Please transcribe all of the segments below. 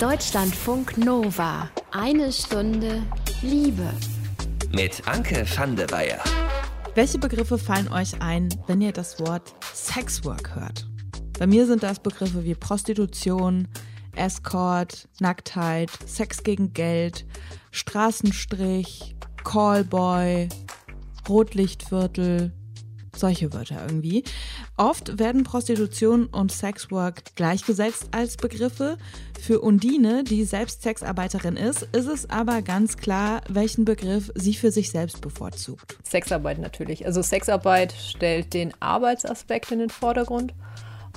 Deutschlandfunk Nova. Eine Stunde Liebe. Mit Anke van der Weyer. Welche Begriffe fallen euch ein, wenn ihr das Wort Sexwork hört? Bei mir sind das Begriffe wie Prostitution, Escort, Nacktheit, Sex gegen Geld, Straßenstrich, Callboy, Rotlichtviertel, solche Wörter irgendwie. Oft werden Prostitution und Sexwork gleichgesetzt als Begriffe. Für Undine, die selbst Sexarbeiterin ist, ist es aber ganz klar, welchen Begriff sie für sich selbst bevorzugt. Sexarbeit natürlich. Also Sexarbeit stellt den Arbeitsaspekt in den Vordergrund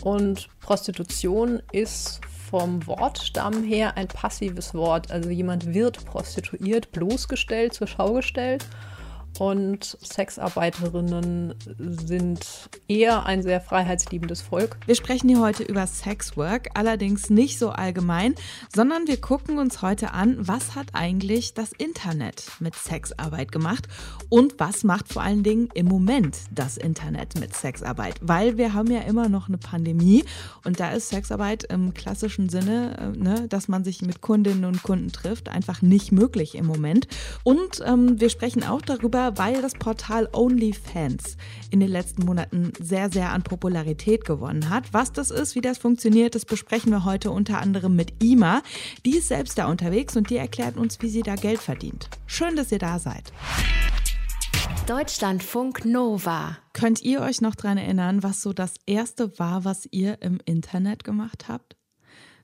und Prostitution ist vom Wortstamm her ein passives Wort. Also jemand wird prostituiert, bloßgestellt, zur Schau gestellt und Sexarbeiterinnen sind eher ein sehr freiheitsliebendes Volk. Wir sprechen hier heute über Sexwork, allerdings nicht so allgemein, sondern wir gucken uns heute an, was hat eigentlich das Internet mit Sexarbeit gemacht und was macht vor allen Dingen im Moment das Internet mit Sexarbeit, weil wir haben ja immer noch eine Pandemie und da ist Sexarbeit im klassischen Sinne, äh, ne, dass man sich mit Kundinnen und Kunden trifft, einfach nicht möglich im Moment. Und ähm, wir sprechen auch darüber, weil das Portal OnlyFans in den letzten Monaten sehr, sehr an Popularität gewonnen hat. Was das ist, wie das funktioniert, das besprechen wir heute unter anderem mit Ima. Die ist selbst da unterwegs und die erklärt uns, wie sie da Geld verdient. Schön, dass ihr da seid. Deutschlandfunk Nova. Könnt ihr euch noch daran erinnern, was so das erste war, was ihr im Internet gemacht habt?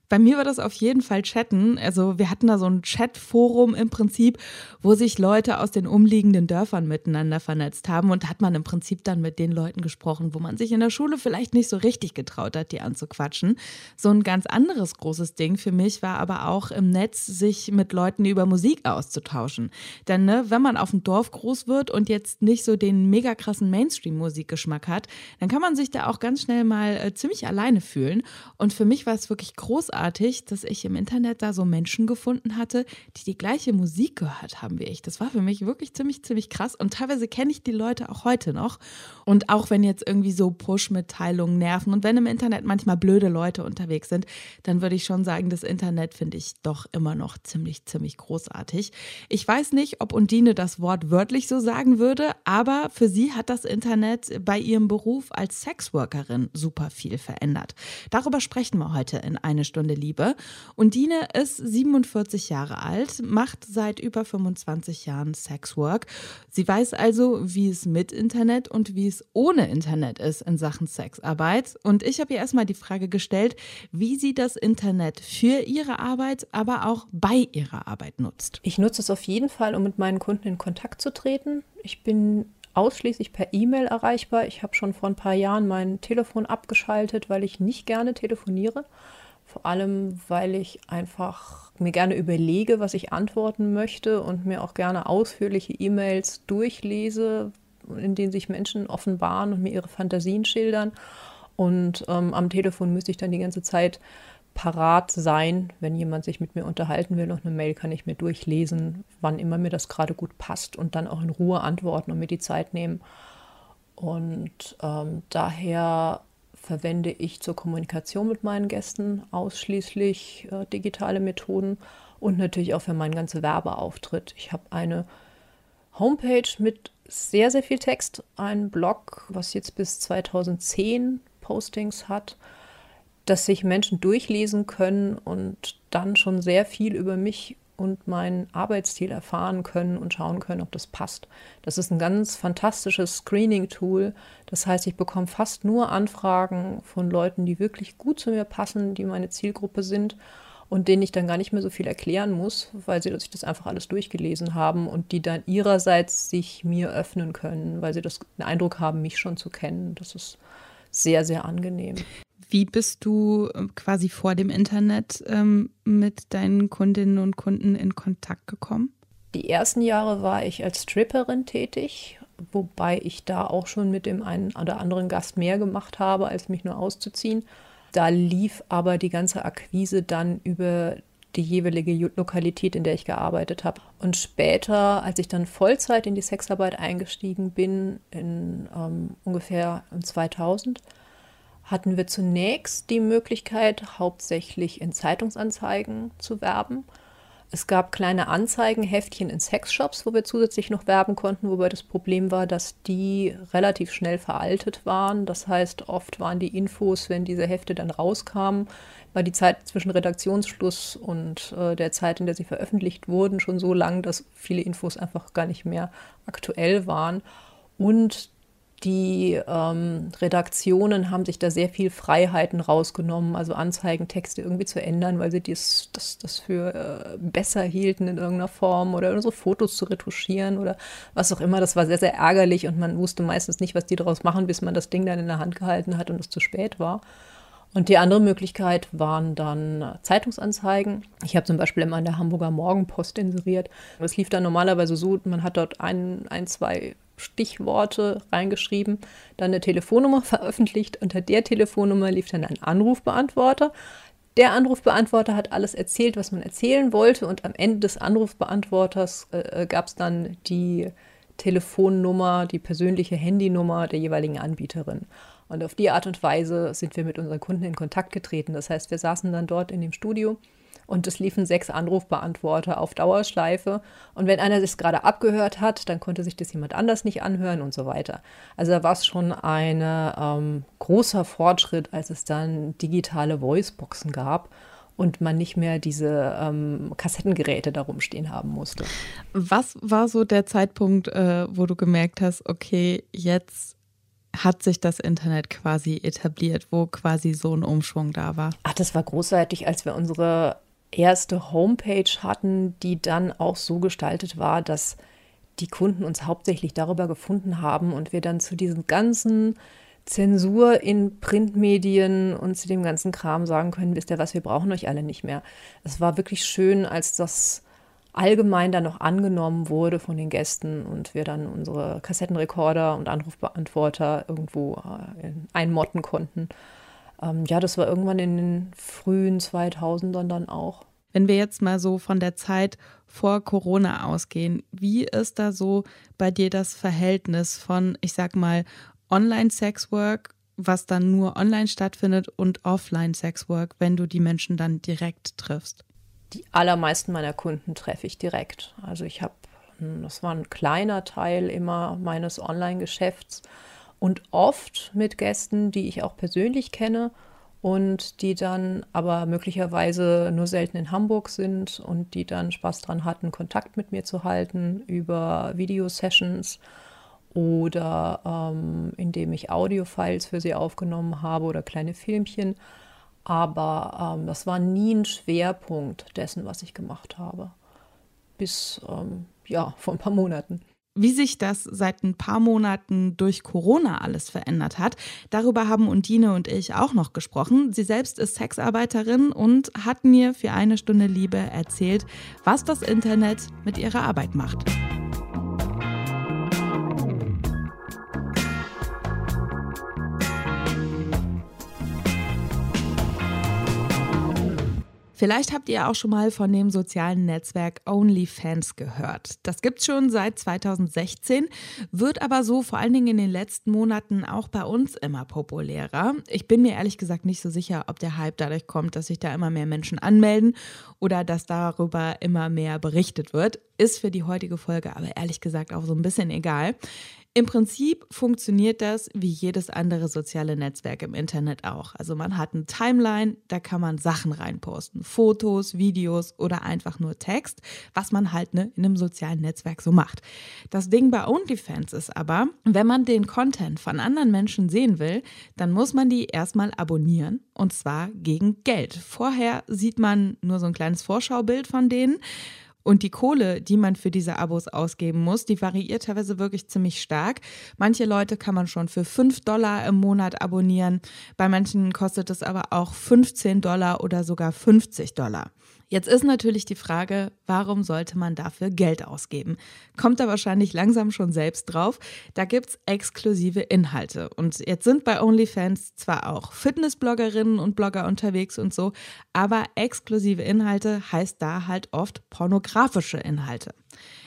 Bei mir war das auf jeden Fall Chatten. Also wir hatten da so ein Chatforum im Prinzip, wo sich Leute aus den umliegenden Dörfern miteinander vernetzt haben und hat man im Prinzip dann mit den Leuten gesprochen, wo man sich in der Schule vielleicht nicht so richtig getraut hat, die anzuquatschen. So ein ganz anderes großes Ding für mich war aber auch im Netz, sich mit Leuten über Musik auszutauschen. Denn ne, wenn man auf dem Dorf groß wird und jetzt nicht so den mega krassen Mainstream-Musikgeschmack hat, dann kann man sich da auch ganz schnell mal äh, ziemlich alleine fühlen. Und für mich war es wirklich großartig großartig, dass ich im Internet da so Menschen gefunden hatte, die die gleiche Musik gehört haben wie ich. Das war für mich wirklich ziemlich, ziemlich krass. Und teilweise kenne ich die Leute auch heute noch. Und auch wenn jetzt irgendwie so Push-Mitteilungen nerven und wenn im Internet manchmal blöde Leute unterwegs sind, dann würde ich schon sagen, das Internet finde ich doch immer noch ziemlich, ziemlich großartig. Ich weiß nicht, ob Undine das Wort wörtlich so sagen würde, aber für sie hat das Internet bei ihrem Beruf als Sexworkerin super viel verändert. Darüber sprechen wir heute in eine Stunde Stunde Liebe. Undine ist 47 Jahre alt, macht seit über 25 Jahren Sexwork. Sie weiß also, wie es mit Internet und wie es ohne Internet ist in Sachen Sexarbeit. Und ich habe ihr erstmal die Frage gestellt, wie sie das Internet für ihre Arbeit, aber auch bei ihrer Arbeit nutzt. Ich nutze es auf jeden Fall, um mit meinen Kunden in Kontakt zu treten. Ich bin ausschließlich per E-Mail erreichbar. Ich habe schon vor ein paar Jahren mein Telefon abgeschaltet, weil ich nicht gerne telefoniere. Vor allem, weil ich einfach mir gerne überlege, was ich antworten möchte und mir auch gerne ausführliche E-Mails durchlese, in denen sich Menschen offenbaren und mir ihre Fantasien schildern. Und ähm, am Telefon müsste ich dann die ganze Zeit parat sein, wenn jemand sich mit mir unterhalten will. Und eine Mail kann ich mir durchlesen, wann immer mir das gerade gut passt und dann auch in Ruhe antworten und mir die Zeit nehmen. Und ähm, daher verwende ich zur Kommunikation mit meinen Gästen ausschließlich äh, digitale Methoden und natürlich auch für meinen ganzen Werbeauftritt. Ich habe eine Homepage mit sehr, sehr viel Text, ein Blog, was jetzt bis 2010 Postings hat, dass sich Menschen durchlesen können und dann schon sehr viel über mich und mein Arbeitsstil erfahren können und schauen können, ob das passt. Das ist ein ganz fantastisches Screening-Tool. Das heißt, ich bekomme fast nur Anfragen von Leuten, die wirklich gut zu mir passen, die meine Zielgruppe sind und denen ich dann gar nicht mehr so viel erklären muss, weil sie sich das einfach alles durchgelesen haben und die dann ihrerseits sich mir öffnen können, weil sie das, den Eindruck haben, mich schon zu kennen. Das ist sehr, sehr angenehm. Wie bist du ähm, quasi vor dem Internet ähm, mit deinen Kundinnen und Kunden in Kontakt gekommen? Die ersten Jahre war ich als Stripperin tätig, wobei ich da auch schon mit dem einen oder anderen Gast mehr gemacht habe, als mich nur auszuziehen. Da lief aber die ganze Akquise dann über die jeweilige Lokalität, in der ich gearbeitet habe. Und später, als ich dann Vollzeit in die Sexarbeit eingestiegen bin, in ähm, ungefähr 2000, hatten wir zunächst die Möglichkeit, hauptsächlich in Zeitungsanzeigen zu werben. Es gab kleine Anzeigenheftchen in Sexshops, wo wir zusätzlich noch werben konnten, wobei das Problem war, dass die relativ schnell veraltet waren. Das heißt, oft waren die Infos, wenn diese Hefte dann rauskamen, war die Zeit zwischen Redaktionsschluss und äh, der Zeit, in der sie veröffentlicht wurden, schon so lang, dass viele Infos einfach gar nicht mehr aktuell waren. Und die ähm, Redaktionen haben sich da sehr viel Freiheiten rausgenommen, also Anzeigentexte irgendwie zu ändern, weil sie dies, das, das für äh, besser hielten in irgendeiner Form oder unsere Fotos zu retuschieren oder was auch immer. Das war sehr, sehr ärgerlich und man wusste meistens nicht, was die daraus machen, bis man das Ding dann in der Hand gehalten hat und es zu spät war. Und die andere Möglichkeit waren dann Zeitungsanzeigen. Ich habe zum Beispiel immer in der Hamburger Morgenpost inseriert. Das lief dann normalerweise so, man hat dort ein, ein zwei Stichworte reingeschrieben, dann eine Telefonnummer veröffentlicht. Unter der Telefonnummer lief dann ein Anrufbeantworter. Der Anrufbeantworter hat alles erzählt, was man erzählen wollte. Und am Ende des Anrufbeantworters äh, äh gab es dann die Telefonnummer, die persönliche Handynummer der jeweiligen Anbieterin. Und auf die Art und Weise sind wir mit unseren Kunden in Kontakt getreten. Das heißt, wir saßen dann dort in dem Studio und es liefen sechs Anrufbeantworter auf Dauerschleife. Und wenn einer sich gerade abgehört hat, dann konnte sich das jemand anders nicht anhören und so weiter. Also da war es schon ein ähm, großer Fortschritt, als es dann digitale Voiceboxen gab und man nicht mehr diese ähm, Kassettengeräte darum stehen haben musste. Was war so der Zeitpunkt, äh, wo du gemerkt hast, okay, jetzt hat sich das Internet quasi etabliert, wo quasi so ein Umschwung da war? Ach, das war großartig, als wir unsere erste Homepage hatten, die dann auch so gestaltet war, dass die Kunden uns hauptsächlich darüber gefunden haben und wir dann zu diesem ganzen Zensur in Printmedien und zu dem ganzen Kram sagen können, wisst ihr was, wir brauchen euch alle nicht mehr. Es war wirklich schön, als das allgemein dann noch angenommen wurde von den Gästen und wir dann unsere Kassettenrekorder und Anrufbeantworter irgendwo äh, einmotten konnten. Ähm, ja, das war irgendwann in den frühen 2000ern dann auch. Wenn wir jetzt mal so von der Zeit vor Corona ausgehen, wie ist da so bei dir das Verhältnis von, ich sag mal, Online-Sexwork, was dann nur online stattfindet, und Offline-Sexwork, wenn du die Menschen dann direkt triffst? Die allermeisten meiner Kunden treffe ich direkt. Also ich habe, hm, das war ein kleiner Teil immer meines Online-Geschäfts und oft mit Gästen, die ich auch persönlich kenne und die dann aber möglicherweise nur selten in Hamburg sind und die dann Spaß daran hatten, Kontakt mit mir zu halten über Videosessions oder ähm, indem ich Audiofiles für sie aufgenommen habe oder kleine Filmchen. Aber ähm, das war nie ein Schwerpunkt dessen, was ich gemacht habe. Bis ähm, ja, vor ein paar Monaten. Wie sich das seit ein paar Monaten durch Corona alles verändert hat, darüber haben Undine und ich auch noch gesprochen. Sie selbst ist Sexarbeiterin und hat mir für eine Stunde Liebe erzählt, was das Internet mit ihrer Arbeit macht. Vielleicht habt ihr auch schon mal von dem sozialen Netzwerk OnlyFans gehört. Das gibt es schon seit 2016, wird aber so vor allen Dingen in den letzten Monaten auch bei uns immer populärer. Ich bin mir ehrlich gesagt nicht so sicher, ob der Hype dadurch kommt, dass sich da immer mehr Menschen anmelden oder dass darüber immer mehr berichtet wird. Ist für die heutige Folge aber ehrlich gesagt auch so ein bisschen egal. Im Prinzip funktioniert das wie jedes andere soziale Netzwerk im Internet auch. Also man hat eine Timeline, da kann man Sachen reinposten, Fotos, Videos oder einfach nur Text, was man halt ne, in einem sozialen Netzwerk so macht. Das Ding bei OnlyFans ist aber, wenn man den Content von anderen Menschen sehen will, dann muss man die erstmal abonnieren und zwar gegen Geld. Vorher sieht man nur so ein kleines Vorschaubild von denen. Und die Kohle, die man für diese Abos ausgeben muss, die variiert teilweise wirklich ziemlich stark. Manche Leute kann man schon für 5 Dollar im Monat abonnieren. Bei manchen kostet es aber auch 15 Dollar oder sogar 50 Dollar. Jetzt ist natürlich die Frage, warum sollte man dafür Geld ausgeben? Kommt da wahrscheinlich langsam schon selbst drauf. Da gibt es exklusive Inhalte. Und jetzt sind bei OnlyFans zwar auch Fitnessbloggerinnen und Blogger unterwegs und so, aber exklusive Inhalte heißt da halt oft pornografische Inhalte.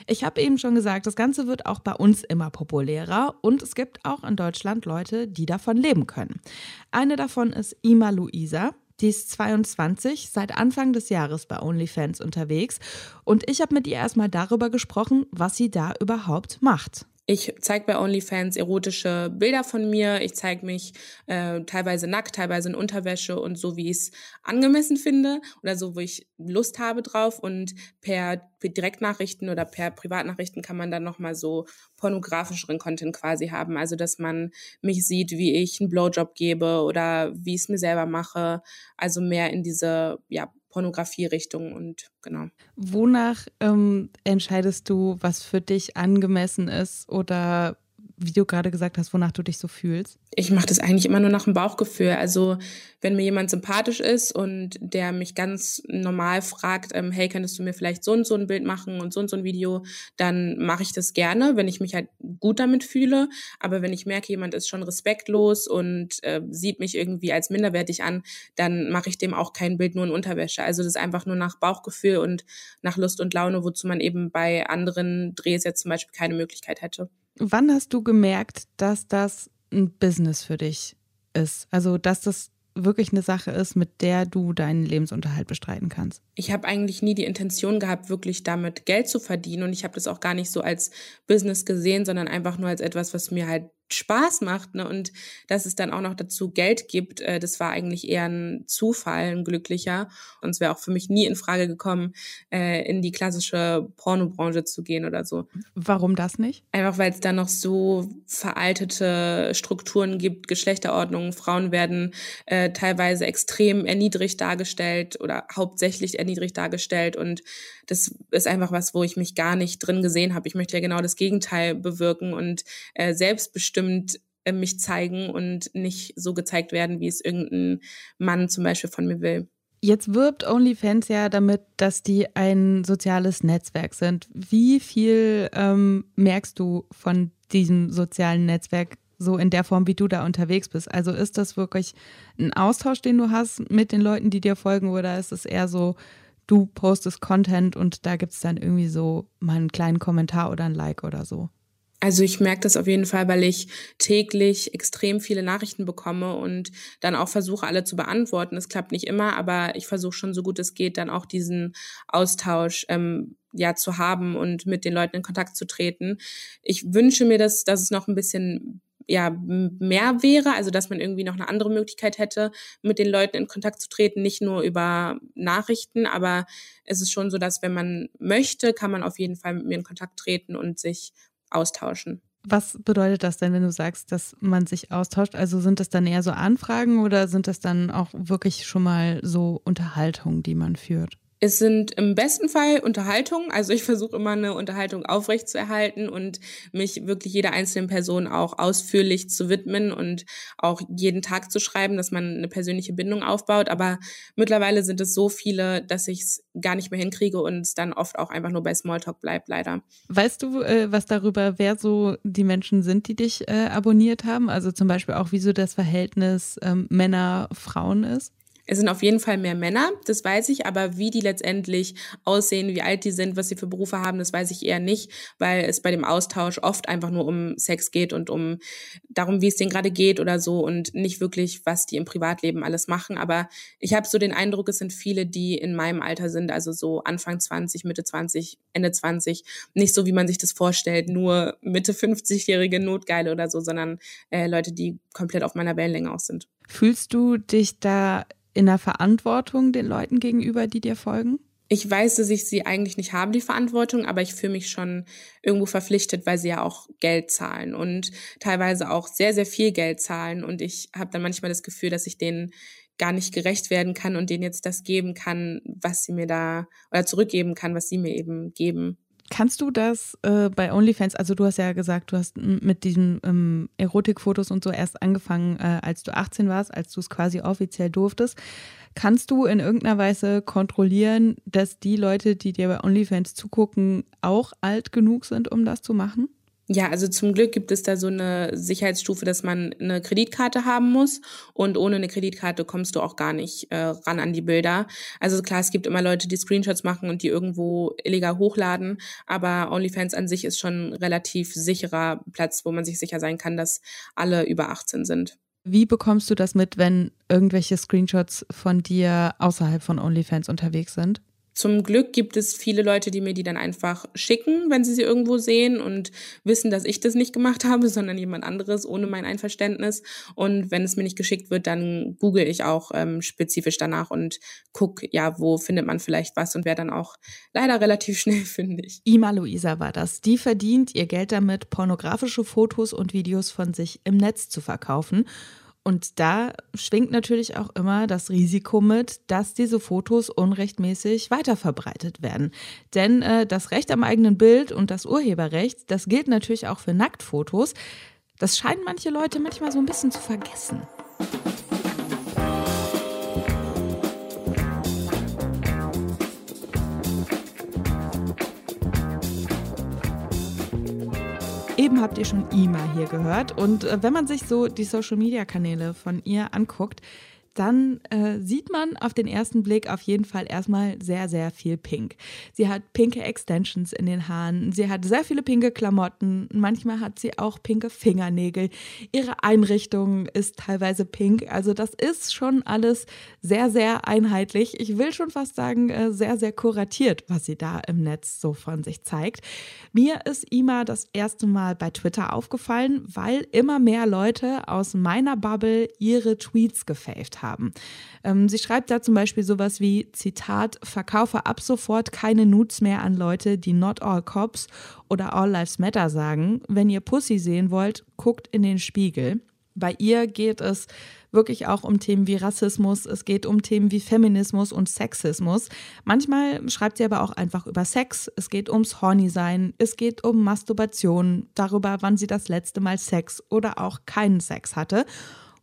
Ich habe eben schon gesagt, das Ganze wird auch bei uns immer populärer und es gibt auch in Deutschland Leute, die davon leben können. Eine davon ist Ima Luisa. Die ist 22, seit Anfang des Jahres bei OnlyFans unterwegs und ich habe mit ihr erstmal darüber gesprochen, was sie da überhaupt macht. Ich zeige bei OnlyFans erotische Bilder von mir. Ich zeige mich äh, teilweise nackt, teilweise in Unterwäsche und so, wie ich es angemessen finde oder so, wo ich Lust habe drauf. Und per, Direktnachrichten oder per Privatnachrichten kann man dann nochmal so pornografischeren Content quasi haben. Also, dass man mich sieht, wie ich einen Blowjob gebe oder wie ich es mir selber mache. Also mehr in diese, ja, Pornografie-Richtung und genau. Wonach ähm, entscheidest du, was für dich angemessen ist oder wie du gerade gesagt hast, wonach du dich so fühlst? Ich mache das eigentlich immer nur nach dem Bauchgefühl. Also wenn mir jemand sympathisch ist und der mich ganz normal fragt, ähm, hey, könntest du mir vielleicht so und so ein Bild machen und so und so ein Video, dann mache ich das gerne, wenn ich mich halt gut damit fühle. Aber wenn ich merke, jemand ist schon respektlos und äh, sieht mich irgendwie als minderwertig an, dann mache ich dem auch kein Bild nur in Unterwäsche. Also das ist einfach nur nach Bauchgefühl und nach Lust und Laune, wozu man eben bei anderen Drehs jetzt zum Beispiel keine Möglichkeit hätte. Wann hast du gemerkt, dass das ein Business für dich ist? Also, dass das wirklich eine Sache ist, mit der du deinen Lebensunterhalt bestreiten kannst? Ich habe eigentlich nie die Intention gehabt, wirklich damit Geld zu verdienen und ich habe das auch gar nicht so als Business gesehen, sondern einfach nur als etwas, was mir halt Spaß macht ne? und dass es dann auch noch dazu Geld gibt, äh, das war eigentlich eher ein Zufall, ein glücklicher. Und es wäre auch für mich nie in Frage gekommen, äh, in die klassische Pornobranche zu gehen oder so. Warum das nicht? Einfach weil es da noch so veraltete Strukturen gibt, Geschlechterordnungen. Frauen werden äh, teilweise extrem erniedrigt dargestellt oder hauptsächlich erniedrigt dargestellt und das ist einfach was, wo ich mich gar nicht drin gesehen habe. Ich möchte ja genau das Gegenteil bewirken und äh, selbstbestimmt äh, mich zeigen und nicht so gezeigt werden, wie es irgendein Mann zum Beispiel von mir will. Jetzt wirbt OnlyFans ja damit, dass die ein soziales Netzwerk sind. Wie viel ähm, merkst du von diesem sozialen Netzwerk so in der Form, wie du da unterwegs bist? Also ist das wirklich ein Austausch, den du hast mit den Leuten, die dir folgen, oder ist es eher so, du postest Content und da gibt es dann irgendwie so mal einen kleinen Kommentar oder ein Like oder so? Also ich merke das auf jeden Fall, weil ich täglich extrem viele Nachrichten bekomme und dann auch versuche, alle zu beantworten. Es klappt nicht immer, aber ich versuche schon so gut es geht, dann auch diesen Austausch ähm, ja zu haben und mit den Leuten in Kontakt zu treten. Ich wünsche mir, dass, dass es noch ein bisschen ja mehr wäre, also dass man irgendwie noch eine andere Möglichkeit hätte, mit den Leuten in Kontakt zu treten, nicht nur über Nachrichten, aber es ist schon so, dass wenn man möchte, kann man auf jeden Fall mit mir in Kontakt treten und sich austauschen. Was bedeutet das denn, wenn du sagst, dass man sich austauscht? Also sind das dann eher so Anfragen oder sind das dann auch wirklich schon mal so Unterhaltungen, die man führt? Es sind im besten Fall Unterhaltungen. Also ich versuche immer eine Unterhaltung aufrechtzuerhalten und mich wirklich jeder einzelnen Person auch ausführlich zu widmen und auch jeden Tag zu schreiben, dass man eine persönliche Bindung aufbaut. Aber mittlerweile sind es so viele, dass ich es gar nicht mehr hinkriege und es dann oft auch einfach nur bei Smalltalk bleibt, leider. Weißt du äh, was darüber, wer so die Menschen sind, die dich äh, abonniert haben? Also zum Beispiel auch, wie so das Verhältnis ähm, Männer-Frauen ist? Es sind auf jeden Fall mehr Männer, das weiß ich, aber wie die letztendlich aussehen, wie alt die sind, was sie für Berufe haben, das weiß ich eher nicht, weil es bei dem Austausch oft einfach nur um Sex geht und um darum, wie es denen gerade geht oder so und nicht wirklich, was die im Privatleben alles machen. Aber ich habe so den Eindruck, es sind viele, die in meinem Alter sind, also so Anfang 20, Mitte 20, Ende 20, nicht so, wie man sich das vorstellt, nur Mitte 50-jährige Notgeile oder so, sondern äh, Leute, die komplett auf meiner Wellenlänge auch sind. Fühlst du dich da in der Verantwortung den Leuten gegenüber, die dir folgen? Ich weiß, dass ich sie eigentlich nicht habe, die Verantwortung, aber ich fühle mich schon irgendwo verpflichtet, weil sie ja auch Geld zahlen und teilweise auch sehr, sehr viel Geld zahlen. Und ich habe dann manchmal das Gefühl, dass ich denen gar nicht gerecht werden kann und denen jetzt das geben kann, was sie mir da oder zurückgeben kann, was sie mir eben geben. Kannst du das äh, bei OnlyFans, also du hast ja gesagt, du hast mit diesen ähm, Erotikfotos und so erst angefangen, äh, als du 18 warst, als du es quasi offiziell durftest. Kannst du in irgendeiner Weise kontrollieren, dass die Leute, die dir bei OnlyFans zugucken, auch alt genug sind, um das zu machen? Ja, also zum Glück gibt es da so eine Sicherheitsstufe, dass man eine Kreditkarte haben muss und ohne eine Kreditkarte kommst du auch gar nicht äh, ran an die Bilder. Also klar, es gibt immer Leute, die Screenshots machen und die irgendwo illegal hochladen, aber OnlyFans an sich ist schon ein relativ sicherer Platz, wo man sich sicher sein kann, dass alle über 18 sind. Wie bekommst du das mit, wenn irgendwelche Screenshots von dir außerhalb von OnlyFans unterwegs sind? Zum Glück gibt es viele Leute, die mir die dann einfach schicken, wenn sie sie irgendwo sehen und wissen, dass ich das nicht gemacht habe, sondern jemand anderes ohne mein Einverständnis. Und wenn es mir nicht geschickt wird, dann google ich auch ähm, spezifisch danach und guck, ja, wo findet man vielleicht was und wer dann auch leider relativ schnell finde ich. Ima Luisa war das. Die verdient ihr Geld damit, pornografische Fotos und Videos von sich im Netz zu verkaufen. Und da schwingt natürlich auch immer das Risiko mit, dass diese Fotos unrechtmäßig weiterverbreitet werden. Denn äh, das Recht am eigenen Bild und das Urheberrecht, das gilt natürlich auch für Nacktfotos. Das scheinen manche Leute manchmal so ein bisschen zu vergessen. Habt ihr schon Ima hier gehört. Und äh, wenn man sich so die Social-Media-Kanäle von ihr anguckt, dann äh, sieht man auf den ersten Blick auf jeden Fall erstmal sehr, sehr viel Pink. Sie hat pinke Extensions in den Haaren, sie hat sehr viele pinke Klamotten, manchmal hat sie auch pinke Fingernägel. Ihre Einrichtung ist teilweise pink, also das ist schon alles sehr, sehr einheitlich. Ich will schon fast sagen, äh, sehr, sehr kuratiert, was sie da im Netz so von sich zeigt. Mir ist Ima das erste Mal bei Twitter aufgefallen, weil immer mehr Leute aus meiner Bubble ihre Tweets gefaved haben. Ähm, sie schreibt da zum Beispiel sowas wie, Zitat, verkaufe ab sofort keine Nudes mehr an Leute, die not all cops oder all lives matter sagen. Wenn ihr Pussy sehen wollt, guckt in den Spiegel. Bei ihr geht es wirklich auch um Themen wie Rassismus, es geht um Themen wie Feminismus und Sexismus. Manchmal schreibt sie aber auch einfach über Sex, es geht ums Horny-Sein, es geht um Masturbation, darüber, wann sie das letzte Mal Sex oder auch keinen Sex hatte.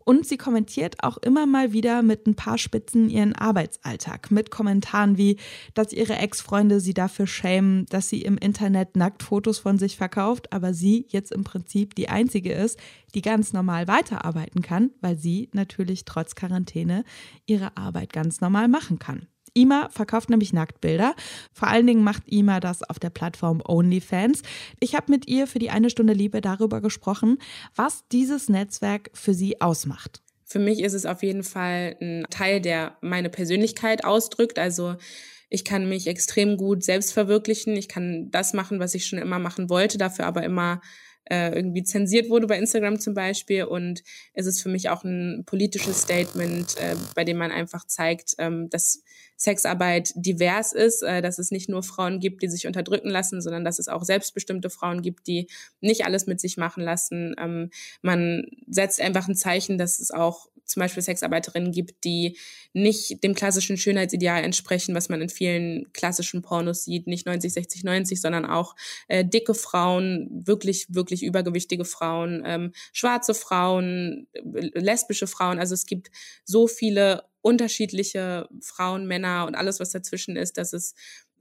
Und sie kommentiert auch immer mal wieder mit ein paar Spitzen ihren Arbeitsalltag. Mit Kommentaren wie, dass ihre Ex-Freunde sie dafür schämen, dass sie im Internet nackt Fotos von sich verkauft, aber sie jetzt im Prinzip die einzige ist, die ganz normal weiterarbeiten kann, weil sie natürlich trotz Quarantäne ihre Arbeit ganz normal machen kann. Ima verkauft nämlich Nacktbilder. Vor allen Dingen macht Ima das auf der Plattform OnlyFans. Ich habe mit ihr für die eine Stunde Liebe darüber gesprochen, was dieses Netzwerk für sie ausmacht. Für mich ist es auf jeden Fall ein Teil, der meine Persönlichkeit ausdrückt. Also ich kann mich extrem gut selbst verwirklichen. Ich kann das machen, was ich schon immer machen wollte, dafür aber immer äh, irgendwie zensiert wurde bei Instagram zum Beispiel. Und es ist für mich auch ein politisches Statement, äh, bei dem man einfach zeigt, ähm, dass Sexarbeit divers ist, äh, dass es nicht nur Frauen gibt, die sich unterdrücken lassen, sondern dass es auch selbstbestimmte Frauen gibt, die nicht alles mit sich machen lassen. Ähm, man setzt einfach ein Zeichen, dass es auch zum Beispiel Sexarbeiterinnen gibt, die nicht dem klassischen Schönheitsideal entsprechen, was man in vielen klassischen Pornos sieht, nicht 90, 60, 90, sondern auch äh, dicke Frauen, wirklich, wirklich übergewichtige Frauen, ähm, schwarze Frauen, lesbische Frauen. Also es gibt so viele unterschiedliche Frauen, Männer und alles, was dazwischen ist, dass es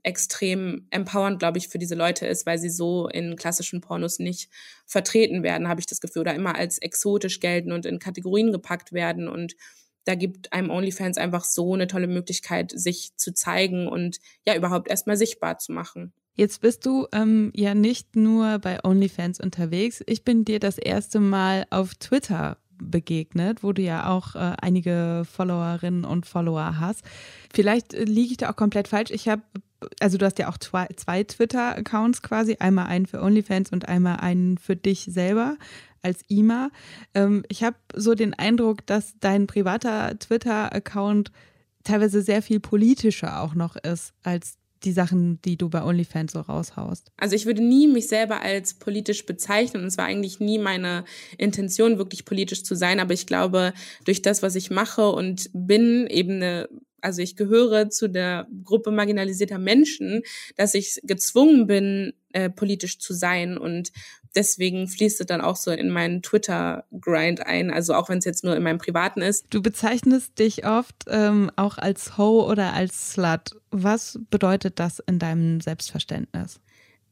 extrem empowernd, glaube ich, für diese Leute ist, weil sie so in klassischen Pornos nicht vertreten werden, habe ich das Gefühl, oder immer als exotisch gelten und in Kategorien gepackt werden. Und da gibt einem OnlyFans einfach so eine tolle Möglichkeit, sich zu zeigen und ja, überhaupt erstmal sichtbar zu machen. Jetzt bist du ähm, ja nicht nur bei OnlyFans unterwegs. Ich bin dir das erste Mal auf Twitter begegnet, wo du ja auch äh, einige Followerinnen und Follower hast. Vielleicht äh, liege ich da auch komplett falsch. Ich habe, also du hast ja auch zwei, zwei Twitter-Accounts quasi, einmal einen für OnlyFans und einmal einen für dich selber als IMA. Ähm, ich habe so den Eindruck, dass dein privater Twitter-Account teilweise sehr viel politischer auch noch ist als die Sachen, die du bei OnlyFans so raushaust? Also ich würde nie mich selber als politisch bezeichnen und es war eigentlich nie meine Intention, wirklich politisch zu sein. Aber ich glaube, durch das, was ich mache und bin, eben eine also ich gehöre zu der Gruppe marginalisierter Menschen, dass ich gezwungen bin, äh, politisch zu sein und deswegen fließt es dann auch so in meinen Twitter-Grind ein, also auch wenn es jetzt nur in meinem privaten ist. Du bezeichnest dich oft ähm, auch als Ho oder als Slut. Was bedeutet das in deinem Selbstverständnis?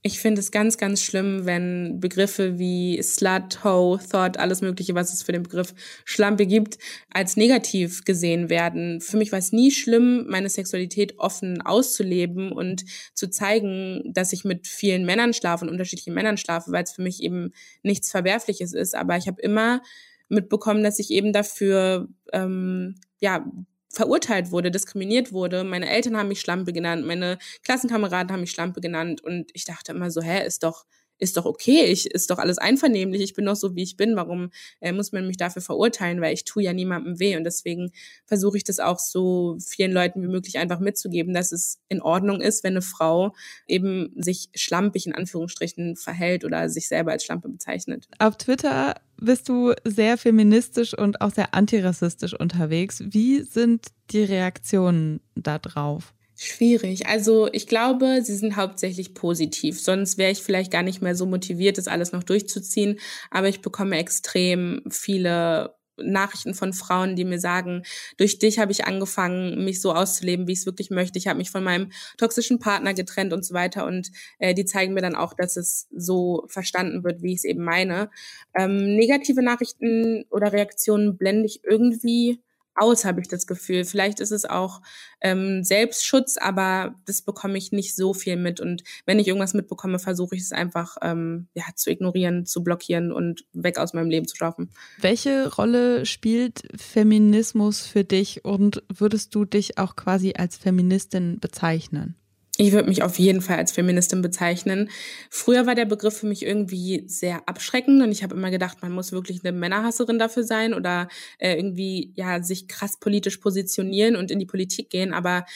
Ich finde es ganz, ganz schlimm, wenn Begriffe wie Slut, Ho, Thought, alles Mögliche, was es für den Begriff Schlampe gibt, als negativ gesehen werden. Für mich war es nie schlimm, meine Sexualität offen auszuleben und zu zeigen, dass ich mit vielen Männern schlafe und unterschiedlichen Männern schlafe, weil es für mich eben nichts Verwerfliches ist. Aber ich habe immer mitbekommen, dass ich eben dafür ähm, ja verurteilt wurde, diskriminiert wurde. Meine Eltern haben mich Schlampe genannt, meine Klassenkameraden haben mich Schlampe genannt und ich dachte immer so, hä, ist doch ist doch okay, ich ist doch alles einvernehmlich, ich bin doch so, wie ich bin, warum äh, muss man mich dafür verurteilen, weil ich tue ja niemandem weh und deswegen versuche ich das auch so vielen Leuten wie möglich einfach mitzugeben, dass es in Ordnung ist, wenn eine Frau eben sich schlampig in Anführungsstrichen verhält oder sich selber als Schlampe bezeichnet. Auf Twitter bist du sehr feministisch und auch sehr antirassistisch unterwegs. Wie sind die Reaktionen darauf? Schwierig. Also ich glaube, sie sind hauptsächlich positiv. Sonst wäre ich vielleicht gar nicht mehr so motiviert, das alles noch durchzuziehen. Aber ich bekomme extrem viele Nachrichten von Frauen, die mir sagen, durch dich habe ich angefangen, mich so auszuleben, wie ich es wirklich möchte. Ich habe mich von meinem toxischen Partner getrennt und so weiter. Und äh, die zeigen mir dann auch, dass es so verstanden wird, wie ich es eben meine. Ähm, negative Nachrichten oder Reaktionen blende ich irgendwie aus, habe ich das Gefühl. Vielleicht ist es auch ähm, Selbstschutz, aber das bekomme ich nicht so viel mit. Und wenn ich irgendwas mitbekomme, versuche ich es einfach ähm, ja, zu ignorieren, zu blockieren und weg aus meinem Leben zu schaffen. Welche Rolle spielt Feminismus für dich und würdest du dich auch quasi als Feministin bezeichnen? Ich würde mich auf jeden Fall als Feministin bezeichnen. Früher war der Begriff für mich irgendwie sehr abschreckend und ich habe immer gedacht, man muss wirklich eine Männerhasserin dafür sein oder äh, irgendwie ja sich krass politisch positionieren und in die Politik gehen. Aber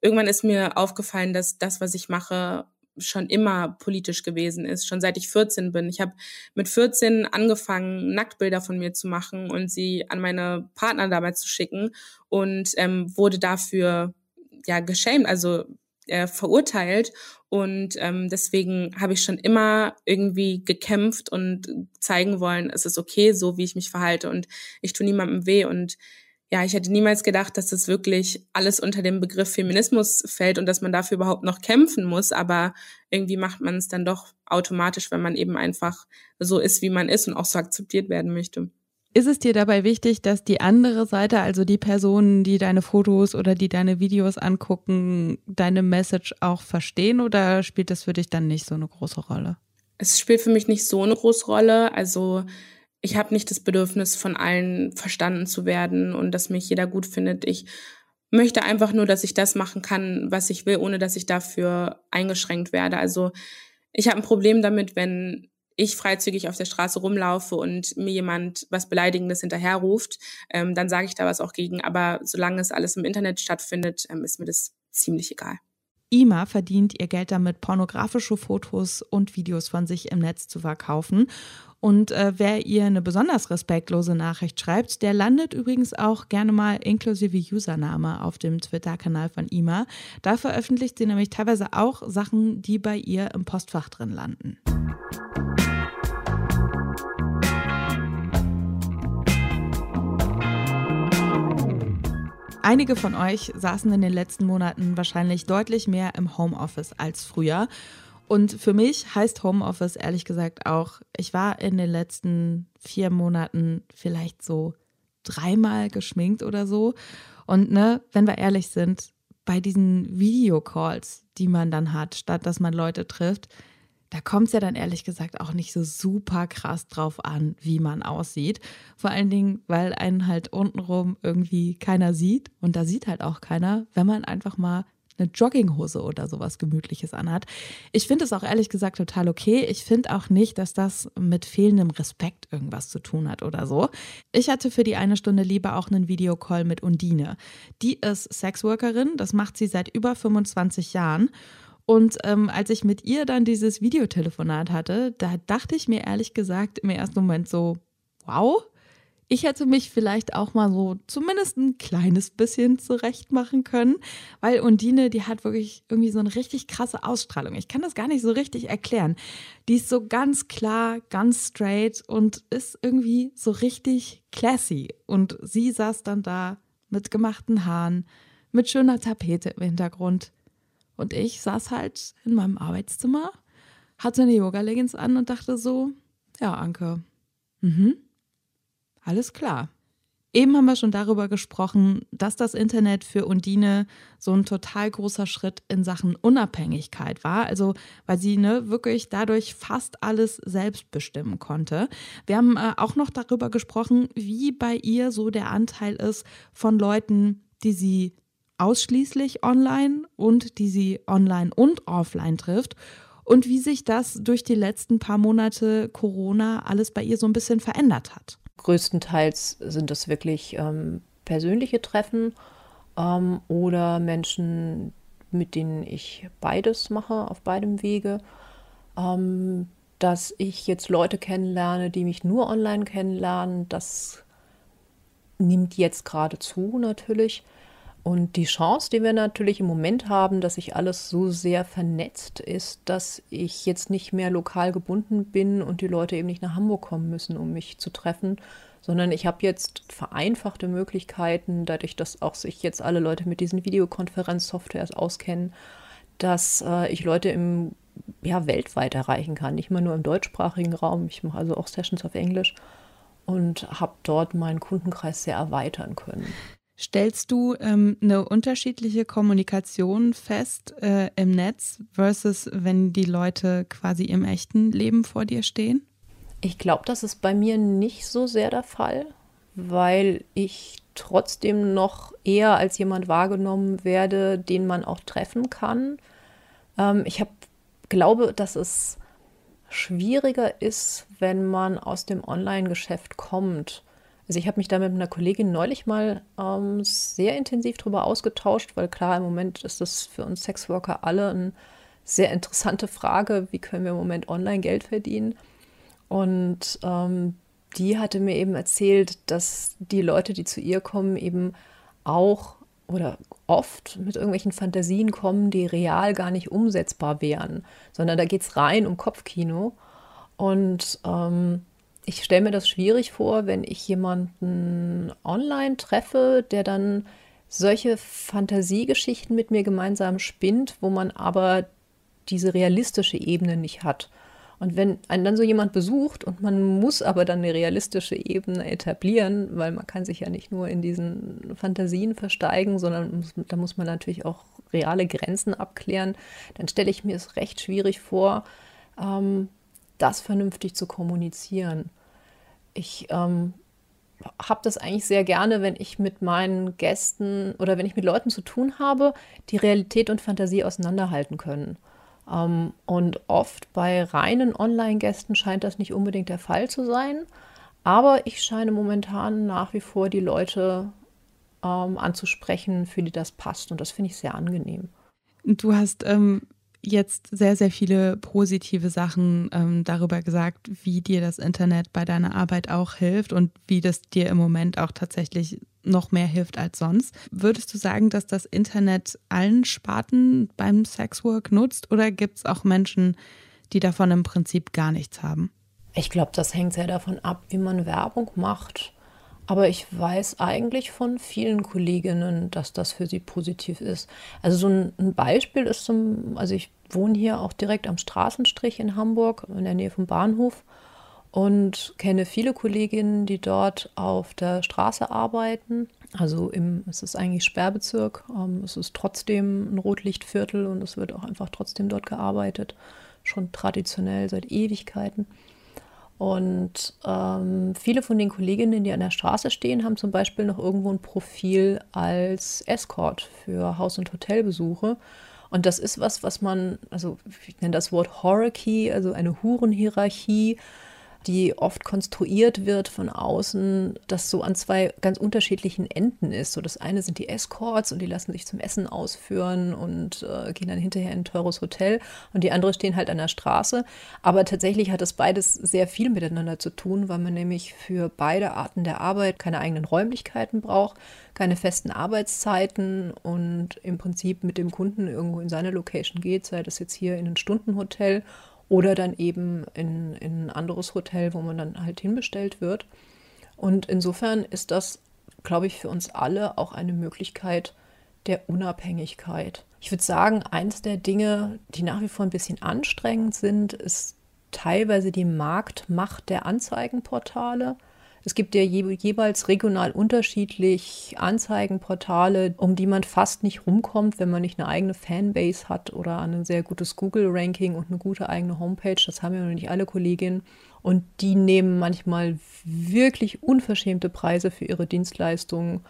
irgendwann ist mir aufgefallen, dass das, was ich mache, schon immer politisch gewesen ist, schon seit ich 14 bin. Ich habe mit 14 angefangen, Nacktbilder von mir zu machen und sie an meine Partner damals zu schicken und ähm, wurde dafür ja geschämt. Also äh, verurteilt. Und ähm, deswegen habe ich schon immer irgendwie gekämpft und zeigen wollen, es ist okay, so wie ich mich verhalte und ich tue niemandem weh. Und ja, ich hätte niemals gedacht, dass das wirklich alles unter dem Begriff Feminismus fällt und dass man dafür überhaupt noch kämpfen muss. Aber irgendwie macht man es dann doch automatisch, wenn man eben einfach so ist, wie man ist und auch so akzeptiert werden möchte. Ist es dir dabei wichtig, dass die andere Seite, also die Personen, die deine Fotos oder die deine Videos angucken, deine Message auch verstehen oder spielt das für dich dann nicht so eine große Rolle? Es spielt für mich nicht so eine große Rolle. Also ich habe nicht das Bedürfnis, von allen verstanden zu werden und dass mich jeder gut findet. Ich möchte einfach nur, dass ich das machen kann, was ich will, ohne dass ich dafür eingeschränkt werde. Also ich habe ein Problem damit, wenn ich freizügig auf der Straße rumlaufe und mir jemand was Beleidigendes hinterherruft, ähm, dann sage ich da was auch gegen. Aber solange es alles im Internet stattfindet, ähm, ist mir das ziemlich egal. Ima verdient ihr Geld damit, pornografische Fotos und Videos von sich im Netz zu verkaufen. Und äh, wer ihr eine besonders respektlose Nachricht schreibt, der landet übrigens auch gerne mal inklusive Username auf dem Twitter-Kanal von Ima. Da veröffentlicht sie nämlich teilweise auch Sachen, die bei ihr im Postfach drin landen. Einige von euch saßen in den letzten Monaten wahrscheinlich deutlich mehr im Homeoffice als früher. Und für mich heißt Homeoffice ehrlich gesagt auch, ich war in den letzten vier Monaten vielleicht so dreimal geschminkt oder so. Und ne, wenn wir ehrlich sind, bei diesen Videocalls, die man dann hat, statt dass man Leute trifft, da kommt es ja dann ehrlich gesagt auch nicht so super krass drauf an, wie man aussieht. Vor allen Dingen, weil einen halt untenrum irgendwie keiner sieht. Und da sieht halt auch keiner, wenn man einfach mal eine Jogginghose oder sowas Gemütliches anhat. Ich finde es auch ehrlich gesagt total okay. Ich finde auch nicht, dass das mit fehlendem Respekt irgendwas zu tun hat oder so. Ich hatte für die eine Stunde lieber auch einen Videocall mit Undine. Die ist Sexworkerin, das macht sie seit über 25 Jahren. Und ähm, als ich mit ihr dann dieses Videotelefonat hatte, da dachte ich mir ehrlich gesagt im ersten Moment so, wow, Ich hätte mich vielleicht auch mal so zumindest ein kleines bisschen zurecht machen können, weil Undine, die hat wirklich irgendwie so eine richtig krasse Ausstrahlung. Ich kann das gar nicht so richtig erklären. Die ist so ganz klar, ganz straight und ist irgendwie so richtig classy. Und sie saß dann da mit gemachten Haaren, mit schöner Tapete im Hintergrund. Und ich saß halt in meinem Arbeitszimmer, hatte eine Yoga-Leggings an und dachte so, ja, Anke, mhm alles klar. Eben haben wir schon darüber gesprochen, dass das Internet für Undine so ein total großer Schritt in Sachen Unabhängigkeit war. Also, weil sie ne, wirklich dadurch fast alles selbst bestimmen konnte. Wir haben äh, auch noch darüber gesprochen, wie bei ihr so der Anteil ist von Leuten, die sie ausschließlich online und die sie online und offline trifft und wie sich das durch die letzten paar Monate Corona alles bei ihr so ein bisschen verändert hat. Größtenteils sind das wirklich ähm, persönliche Treffen ähm, oder Menschen, mit denen ich beides mache, auf beidem Wege. Ähm, dass ich jetzt Leute kennenlerne, die mich nur online kennenlernen, das nimmt jetzt gerade zu natürlich. Und die Chance, die wir natürlich im Moment haben, dass sich alles so sehr vernetzt ist, dass ich jetzt nicht mehr lokal gebunden bin und die Leute eben nicht nach Hamburg kommen müssen, um mich zu treffen, sondern ich habe jetzt vereinfachte Möglichkeiten, dadurch, dass auch sich jetzt alle Leute mit diesen Videokonferenzsoftwares auskennen, dass äh, ich Leute im ja, weltweit erreichen kann, nicht mehr nur im deutschsprachigen Raum. Ich mache also auch Sessions auf Englisch und habe dort meinen Kundenkreis sehr erweitern können. Stellst du ähm, eine unterschiedliche Kommunikation fest äh, im Netz versus wenn die Leute quasi im echten Leben vor dir stehen? Ich glaube, das ist bei mir nicht so sehr der Fall, weil ich trotzdem noch eher als jemand wahrgenommen werde, den man auch treffen kann. Ähm, ich hab, glaube, dass es schwieriger ist, wenn man aus dem Online-Geschäft kommt also ich habe mich da mit einer Kollegin neulich mal ähm, sehr intensiv darüber ausgetauscht, weil klar, im Moment ist das für uns Sexworker alle eine sehr interessante Frage, wie können wir im Moment online Geld verdienen. Und ähm, die hatte mir eben erzählt, dass die Leute, die zu ihr kommen, eben auch oder oft mit irgendwelchen Fantasien kommen, die real gar nicht umsetzbar wären, sondern da geht es rein um Kopfkino. Und ähm, ich stelle mir das schwierig vor, wenn ich jemanden online treffe, der dann solche Fantasiegeschichten mit mir gemeinsam spinnt, wo man aber diese realistische Ebene nicht hat. Und wenn einen dann so jemand besucht und man muss aber dann eine realistische Ebene etablieren, weil man kann sich ja nicht nur in diesen Fantasien versteigen, sondern muss, da muss man natürlich auch reale Grenzen abklären, dann stelle ich mir es recht schwierig vor, ähm, das vernünftig zu kommunizieren ich ähm, habe das eigentlich sehr gerne, wenn ich mit meinen Gästen oder wenn ich mit Leuten zu tun habe, die Realität und Fantasie auseinanderhalten können. Ähm, und oft bei reinen Online-Gästen scheint das nicht unbedingt der Fall zu sein. Aber ich scheine momentan nach wie vor die Leute ähm, anzusprechen, für die das passt. Und das finde ich sehr angenehm. Du hast ähm, jetzt sehr, sehr viele positive Sachen ähm, darüber gesagt, wie dir das Internet bei deiner Arbeit auch hilft und wie das dir im Moment auch tatsächlich noch mehr hilft als sonst. Würdest du sagen, dass das Internet allen Sparten beim Sexwork nutzt oder gibt es auch Menschen, die davon im Prinzip gar nichts haben? Ich glaube, das hängt sehr davon ab, wie man Werbung macht. Aber ich weiß eigentlich von vielen Kolleginnen, dass das für sie positiv ist. Also so ein, Beispiel ist zum, also ich wohne hier auch direkt am Straßenstrich in Hamburg, in der Nähe vom Bahnhof und kenne viele Kolleginnen, die dort auf der Straße arbeiten. Also im, es ist eigentlich Sperrbezirk, ähm, es ist trotzdem ein Rotlichtviertel und es wird auch einfach trotzdem dort gearbeitet, schon traditionell seit Ewigkeiten. Und ähm, viele von den Kolleginnen, die an der Straße stehen, haben zum Beispiel noch irgendwo ein Profil als Escort für Haus- und Hotelbesuche. Und das ist was, was man, also ich nenne das Wort Hierarchy, also eine Hurenhierarchie, die oft konstruiert wird von außen, das so an zwei ganz unterschiedlichen Enden ist. So das eine sind die Escorts und die lassen sich zum Essen ausführen und äh, gehen dann hinterher in ein teures Hotel und die andere stehen halt an der Straße. Aber tatsächlich hat das beides sehr viel miteinander zu tun, weil man nämlich für beide Arten der Arbeit keine eigenen Räumlichkeiten braucht, keine festen Arbeitszeiten und im Prinzip mit dem Kunden irgendwo in seine Location geht, sei das jetzt hier in ein Stundenhotel oder dann eben in, in ein anderes Hotel, wo man dann halt hinbestellt wird. Und insofern ist das, glaube ich, für uns alle auch eine Möglichkeit der Unabhängigkeit. Ich würde sagen, eins der Dinge, die nach wie vor ein bisschen anstrengend sind, ist teilweise die Marktmacht der Anzeigenportale. Es gibt ja je, jeweils regional unterschiedlich Anzeigenportale, um die man fast nicht rumkommt, wenn man nicht eine eigene Fanbase hat oder ein sehr gutes Google-Ranking und eine gute eigene Homepage. Das haben ja noch nicht alle Kolleginnen. Und die nehmen manchmal wirklich unverschämte Preise für ihre Dienstleistungen.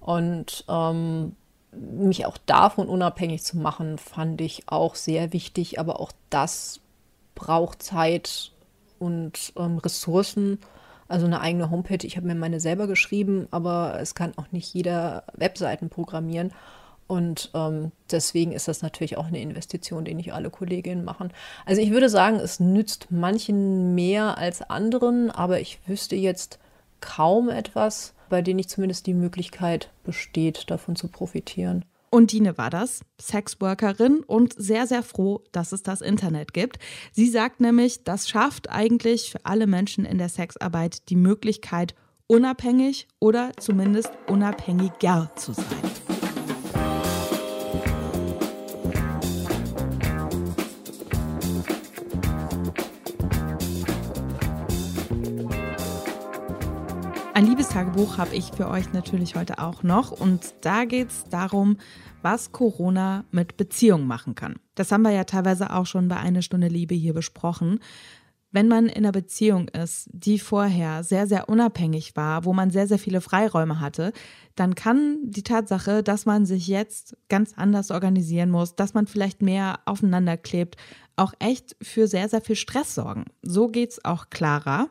Und ähm, mich auch davon unabhängig zu machen, fand ich auch sehr wichtig. Aber auch das braucht Zeit und ähm, Ressourcen. Also eine eigene Homepage. Ich habe mir meine selber geschrieben, aber es kann auch nicht jeder Webseiten programmieren. Und ähm, deswegen ist das natürlich auch eine Investition, die nicht alle Kolleginnen machen. Also ich würde sagen, es nützt manchen mehr als anderen, aber ich wüsste jetzt kaum etwas, bei dem nicht zumindest die Möglichkeit besteht, davon zu profitieren. Und Dine war das, Sexworkerin und sehr, sehr froh, dass es das Internet gibt. Sie sagt nämlich, das schafft eigentlich für alle Menschen in der Sexarbeit die Möglichkeit, unabhängig oder zumindest unabhängiger zu sein. Ein Liebestagebuch habe ich für euch natürlich heute auch noch und da geht es darum, was Corona mit Beziehungen machen kann. Das haben wir ja teilweise auch schon bei Eine Stunde Liebe hier besprochen. Wenn man in einer Beziehung ist, die vorher sehr, sehr unabhängig war, wo man sehr, sehr viele Freiräume hatte, dann kann die Tatsache, dass man sich jetzt ganz anders organisieren muss, dass man vielleicht mehr aufeinander klebt, auch echt für sehr, sehr viel Stress sorgen. So geht es auch Clara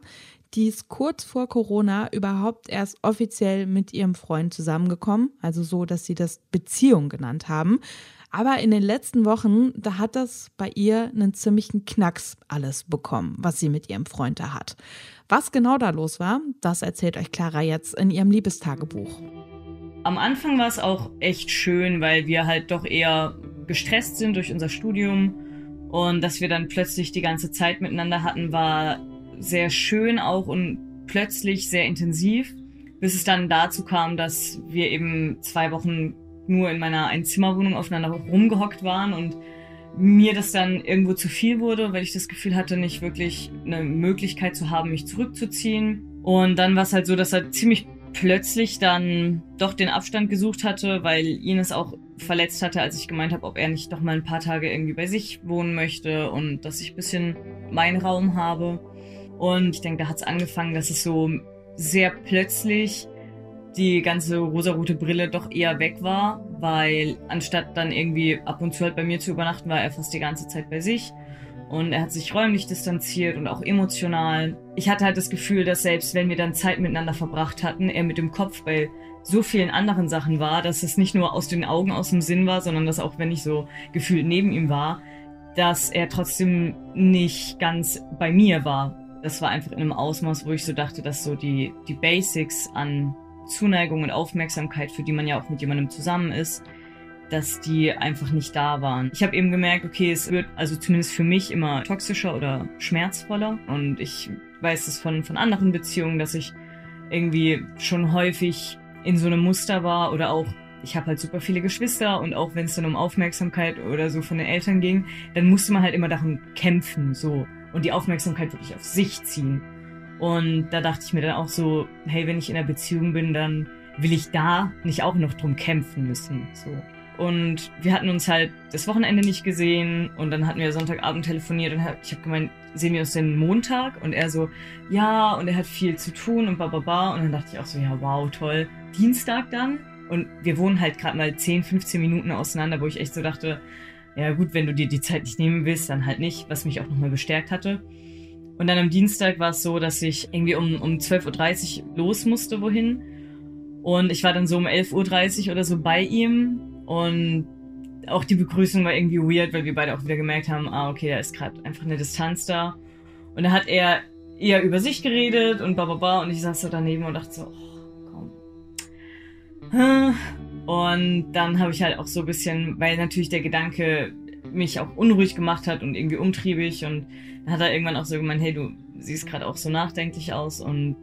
die ist kurz vor Corona überhaupt erst offiziell mit ihrem Freund zusammengekommen, also so, dass sie das Beziehung genannt haben. Aber in den letzten Wochen, da hat das bei ihr einen ziemlichen Knacks alles bekommen, was sie mit ihrem Freund da hat. Was genau da los war, das erzählt euch Clara jetzt in ihrem Liebestagebuch. Am Anfang war es auch echt schön, weil wir halt doch eher gestresst sind durch unser Studium und dass wir dann plötzlich die ganze Zeit miteinander hatten, war sehr schön auch und plötzlich sehr intensiv, bis es dann dazu kam, dass wir eben zwei Wochen nur in meiner Einzimmerwohnung aufeinander rumgehockt waren und mir das dann irgendwo zu viel wurde, weil ich das Gefühl hatte, nicht wirklich eine Möglichkeit zu haben, mich zurückzuziehen. Und dann war es halt so, dass er ziemlich plötzlich dann doch den Abstand gesucht hatte, weil ihn es auch verletzt hatte, als ich gemeint habe, ob er nicht doch mal ein paar Tage irgendwie bei sich wohnen möchte und dass ich ein bisschen meinen Raum habe. Und ich denke, da hat es angefangen, dass es so sehr plötzlich die ganze rosarote Brille doch eher weg war, weil anstatt dann irgendwie ab und zu halt bei mir zu übernachten, war er fast die ganze Zeit bei sich. Und er hat sich räumlich distanziert und auch emotional. Ich hatte halt das Gefühl, dass selbst wenn wir dann Zeit miteinander verbracht hatten, er mit dem Kopf bei so vielen anderen Sachen war, dass es nicht nur aus den Augen, aus dem Sinn war, sondern dass auch wenn ich so gefühlt neben ihm war, dass er trotzdem nicht ganz bei mir war das war einfach in einem Ausmaß, wo ich so dachte, dass so die, die Basics an Zuneigung und Aufmerksamkeit, für die man ja auch mit jemandem zusammen ist, dass die einfach nicht da waren. Ich habe eben gemerkt, okay, es wird also zumindest für mich immer toxischer oder schmerzvoller. Und ich weiß es von, von anderen Beziehungen, dass ich irgendwie schon häufig in so einem Muster war oder auch ich habe halt super viele Geschwister und auch wenn es dann um Aufmerksamkeit oder so von den Eltern ging, dann musste man halt immer darum kämpfen, so und die Aufmerksamkeit wirklich auf sich ziehen. Und da dachte ich mir dann auch so, hey, wenn ich in einer Beziehung bin, dann will ich da nicht auch noch drum kämpfen müssen. So. Und wir hatten uns halt das Wochenende nicht gesehen und dann hatten wir Sonntagabend telefoniert und ich habe gemeint, sehen wir uns denn Montag? Und er so, ja, und er hat viel zu tun und bababa. Und dann dachte ich auch so, ja, wow, toll. Dienstag dann? Und wir wohnen halt gerade mal 10, 15 Minuten auseinander, wo ich echt so dachte, ja gut, wenn du dir die Zeit nicht nehmen willst, dann halt nicht, was mich auch nochmal bestärkt hatte. Und dann am Dienstag war es so, dass ich irgendwie um, um 12.30 Uhr los musste, wohin. Und ich war dann so um 11.30 Uhr oder so bei ihm. Und auch die Begrüßung war irgendwie weird, weil wir beide auch wieder gemerkt haben, ah, okay, da ist gerade einfach eine Distanz da. Und da hat er eher über sich geredet und bla bla bla. Und ich saß so daneben und dachte so, oh. Und dann habe ich halt auch so ein bisschen, weil natürlich der Gedanke mich auch unruhig gemacht hat und irgendwie umtriebig. Und dann hat er irgendwann auch so gemeint, hey, du siehst gerade auch so nachdenklich aus und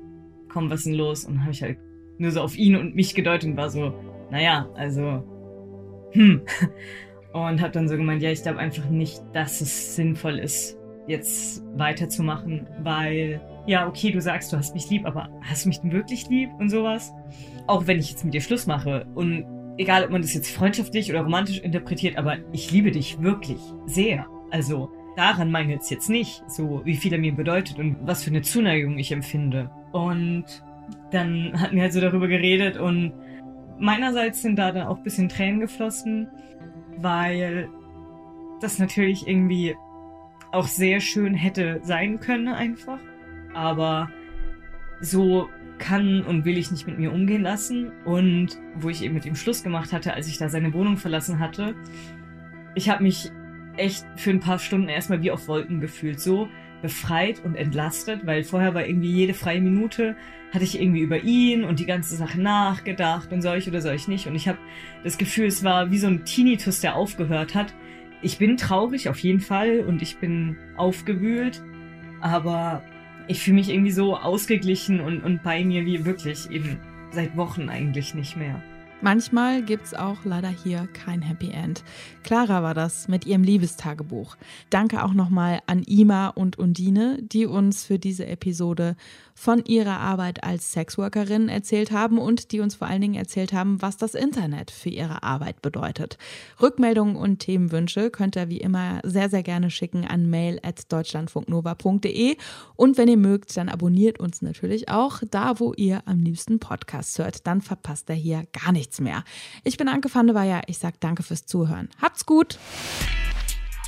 komm, was ist denn los? Und habe ich halt nur so auf ihn und mich gedeutet und war so, naja, also, hm. Und habe dann so gemeint, ja, ich glaube einfach nicht, dass es sinnvoll ist, jetzt weiterzumachen, weil, ja, okay, du sagst, du hast mich lieb, aber hast du mich denn wirklich lieb und sowas? Auch wenn ich jetzt mit dir Schluss mache und egal, ob man das jetzt freundschaftlich oder romantisch interpretiert, aber ich liebe dich wirklich sehr. Also daran mangelt es jetzt nicht, so wie viel er mir bedeutet und was für eine Zuneigung ich empfinde. Und dann hatten wir halt so darüber geredet und meinerseits sind da dann auch ein bisschen Tränen geflossen, weil das natürlich irgendwie auch sehr schön hätte sein können einfach. Aber so kann und will ich nicht mit mir umgehen lassen. Und wo ich eben mit ihm Schluss gemacht hatte, als ich da seine Wohnung verlassen hatte, ich habe mich echt für ein paar Stunden erstmal wie auf Wolken gefühlt. So befreit und entlastet, weil vorher war irgendwie jede freie Minute, hatte ich irgendwie über ihn und die ganze Sache nachgedacht und soll ich oder soll ich nicht. Und ich habe das Gefühl, es war wie so ein Tinnitus, der aufgehört hat. Ich bin traurig auf jeden Fall und ich bin aufgewühlt, aber ich fühle mich irgendwie so ausgeglichen und, und bei mir wie wirklich eben seit Wochen eigentlich nicht mehr. Manchmal gibt es auch leider hier kein Happy End. Clara war das mit ihrem Liebestagebuch. Danke auch nochmal an Ima und Undine, die uns für diese Episode von ihrer Arbeit als Sexworkerin erzählt haben und die uns vor allen Dingen erzählt haben, was das Internet für ihre Arbeit bedeutet. Rückmeldungen und Themenwünsche könnt ihr wie immer sehr, sehr gerne schicken an mail.deutschlandfunknova.de und wenn ihr mögt, dann abonniert uns natürlich auch da, wo ihr am liebsten Podcasts hört. Dann verpasst ihr hier gar nichts mehr. Ich bin Anke van der Weyer. Ich sage danke fürs Zuhören. Habt's gut!